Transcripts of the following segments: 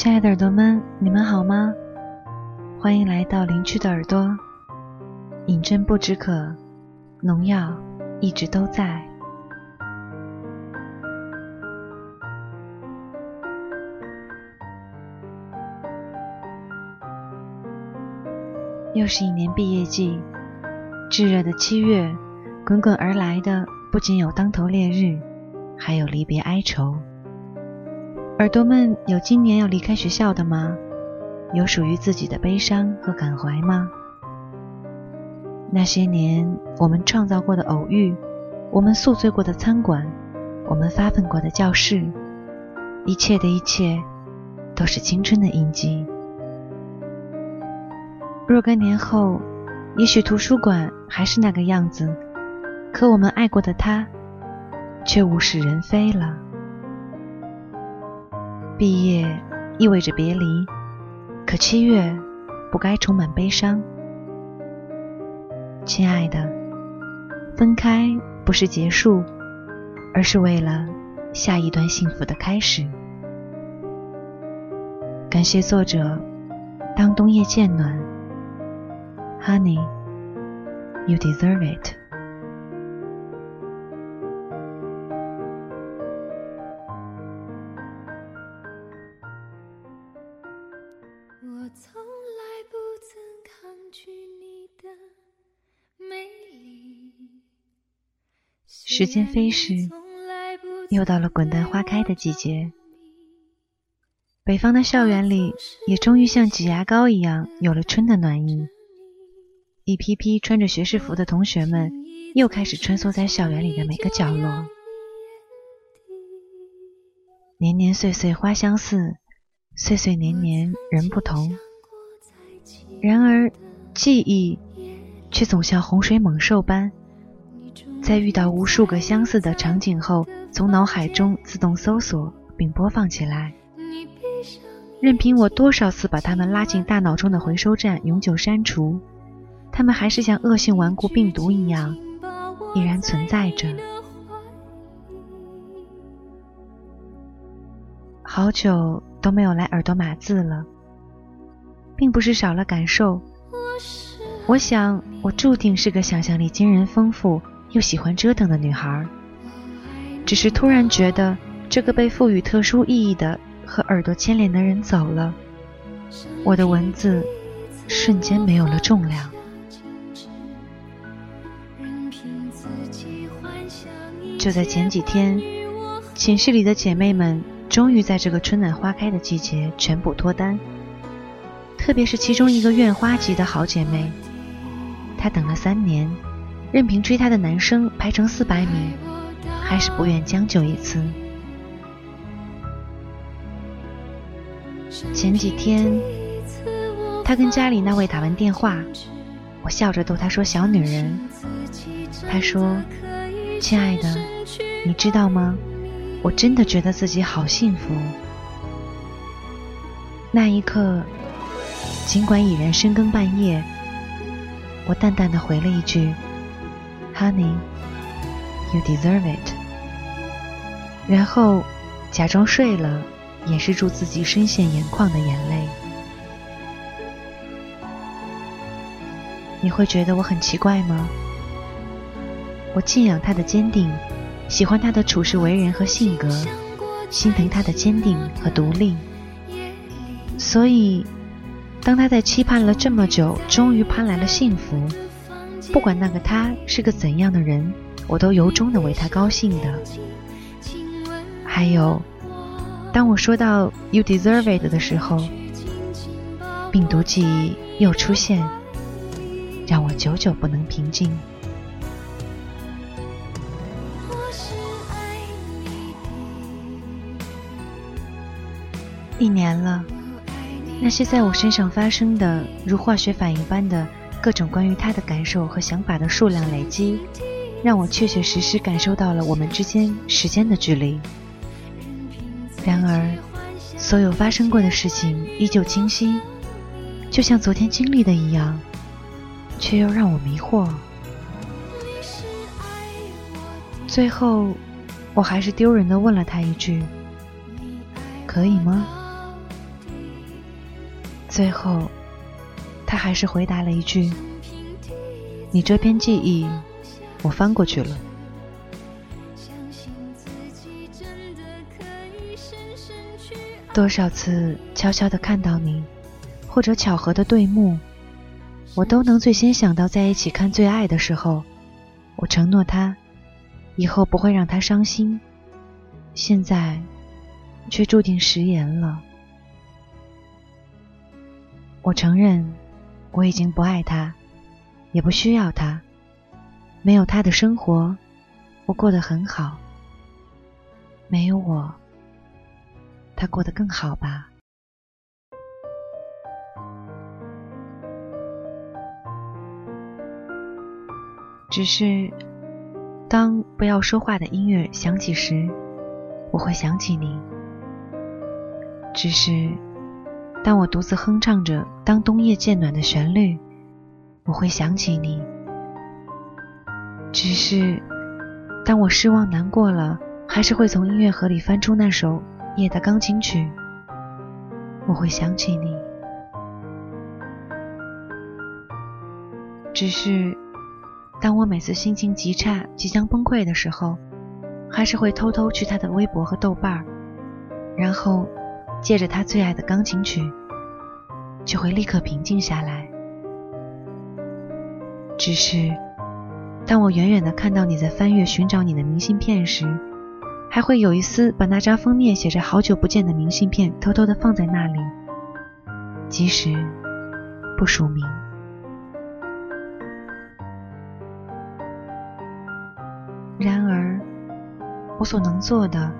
亲爱的耳朵们，你们好吗？欢迎来到林区的耳朵。饮鸩不止渴，农药一直都在。又是一年毕业季，炙热的七月，滚滚而来的不仅有当头烈日，还有离别哀愁。耳朵们有今年要离开学校的吗？有属于自己的悲伤和感怀吗？那些年我们创造过的偶遇，我们宿醉过的餐馆，我们发奋过的教室，一切的一切，都是青春的印记。若干年后，也许图书馆还是那个样子，可我们爱过的他，却物是人非了。毕业意味着别离，可七月不该充满悲伤。亲爱的，分开不是结束，而是为了下一段幸福的开始。感谢作者，当冬夜渐暖，Honey，you deserve it。时间飞逝，又到了滚蛋花开的季节。北方的校园里，也终于像挤牙膏一样有了春的暖意。一批批穿着学士服的同学们，又开始穿梭在校园里的每个角落。年年岁岁花相似，岁岁年年人不同。然而，记忆却总像洪水猛兽般。在遇到无数个相似的场景后，从脑海中自动搜索并播放起来，任凭我多少次把它们拉进大脑中的回收站永久删除，它们还是像恶性顽固病毒一样依然存在着。好久都没有来耳朵码字了，并不是少了感受，我想我注定是个想象力惊人丰富。又喜欢折腾的女孩，只是突然觉得这个被赋予特殊意义的和耳朵牵连的人走了，我的文字瞬间没有了重量。就在前几天，寝室里的姐妹们终于在这个春暖花开的季节全部脱单，特别是其中一个院花级的好姐妹，她等了三年。任凭追她的男生排成四百米，还是不愿将就一次。前几天，他跟家里那位打完电话，我笑着逗他说：“小女人。”他说：“亲爱的，你知道吗？我真的觉得自己好幸福。”那一刻，尽管已然深更半夜，我淡淡的回了一句。Honey, you deserve it。然后假装睡了，掩饰住自己深陷眼眶的眼泪。你会觉得我很奇怪吗？我敬仰他的坚定，喜欢他的处事为人和性格，心疼他的坚定和独立。所以，当他在期盼了这么久，终于盼来了幸福。不管那个他是个怎样的人，我都由衷的为他高兴的。还有，当我说到 “you deserve it” 的时候，病毒记忆又出现，让我久久不能平静。一年了，那些在我身上发生的如化学反应般的。各种关于他的感受和想法的数量累积，让我确确实实感受到了我们之间时间的距离。然而，所有发生过的事情依旧清晰，就像昨天经历的一样，却又让我迷惑。最后，我还是丢人的问了他一句：“可以吗？”最后，他还是回答了一句：“你这篇记忆，我翻过去了。”多少次悄悄的看到你，或者巧合的对目，我都能最先想到在一起看《最爱》的时候，我承诺他，以后不会让他伤心。现在，却注定食言了。我承认，我已经不爱他，也不需要他。没有他的生活，我过得很好。没有我。他过得更好吧？只是，当不要说话的音乐响起时，我会想起你。只是，当我独自哼唱着《当冬夜渐暖》的旋律，我会想起你。只是，当我失望难过了，还是会从音乐盒里翻出那首。夜的钢琴曲，我会想起你。只是，当我每次心情极差、即将崩溃的时候，还是会偷偷去他的微博和豆瓣儿，然后借着他最爱的钢琴曲，就会立刻平静下来。只是，当我远远的看到你在翻阅寻找你的明信片时，还会有一丝把那张封面写着“好久不见”的明信片偷偷的放在那里，即使不署名。然而，我所能做的，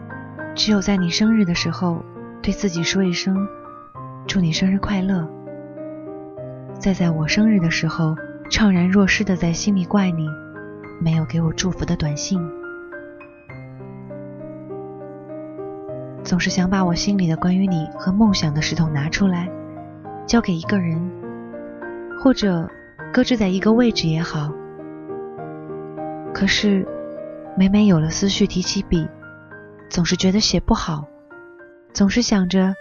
只有在你生日的时候，对自己说一声“祝你生日快乐”，再在我生日的时候，怅然若失的在心里怪你没有给我祝福的短信。总是想把我心里的关于你和梦想的石头拿出来，交给一个人，或者搁置在一个位置也好。可是每每有了思绪提起笔，总是觉得写不好，总是想着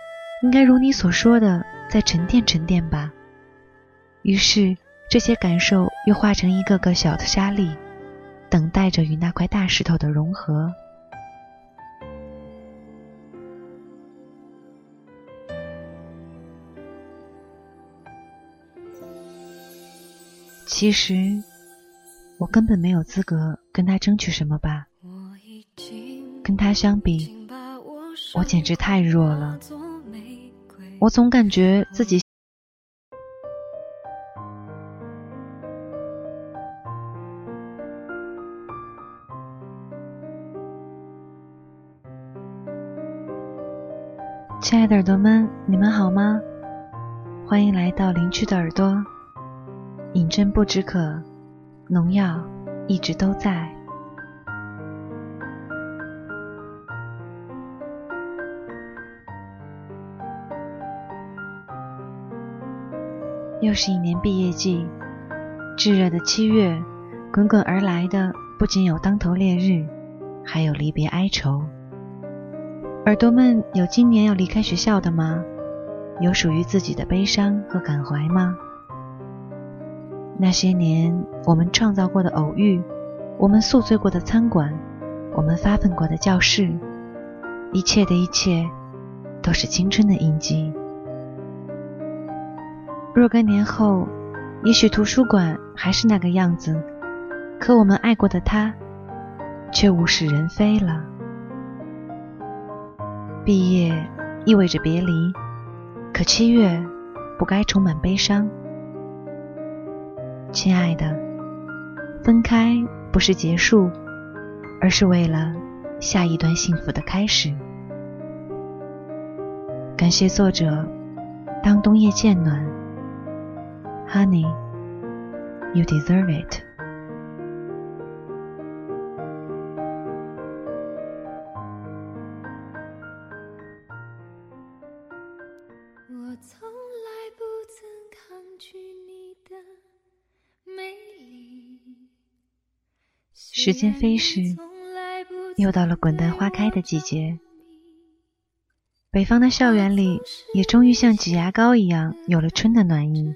应该如你所说的再沉淀沉淀吧。于是这些感受又化成一个个小的沙粒，等待着与那块大石头的融合。其实，我根本没有资格跟他争取什么吧。跟他相比，我简直太弱了。我总感觉自己。亲爱的耳朵们，你们好吗？欢迎来到林区的耳朵。饮鸩不止渴，农药一直都在。又是一年毕业季，炙热的七月，滚滚而来的不仅有当头烈日，还有离别哀愁。耳朵们有今年要离开学校的吗？有属于自己的悲伤和感怀吗？那些年，我们创造过的偶遇，我们宿醉过的餐馆，我们发奋过的教室，一切的一切，都是青春的印记。若干年后，也许图书馆还是那个样子，可我们爱过的他，却物是人非了。毕业意味着别离，可七月不该充满悲伤。亲爱的，分开不是结束，而是为了下一段幸福的开始。感谢作者，当冬夜渐暖，Honey，you deserve it。时间飞逝，又到了滚蛋花开的季节。北方的校园里也终于像挤牙膏一样有了春的暖意。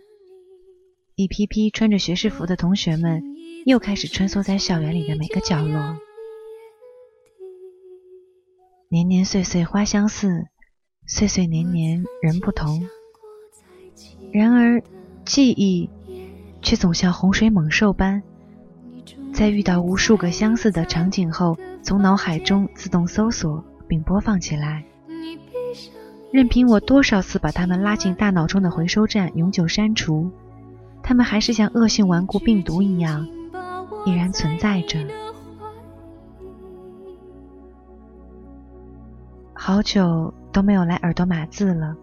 一批批穿着学士服的同学们又开始穿梭在校园里的每个角落。年年岁岁花相似，岁岁年年人不同。然而，记忆却总像洪水猛兽般，在遇到无数个相似的场景后，从脑海中自动搜索并播放起来。任凭我多少次把它们拉进大脑中的回收站永久删除，他们还是像恶性顽固病毒一样，依然存在着。好久都没有来耳朵码字了。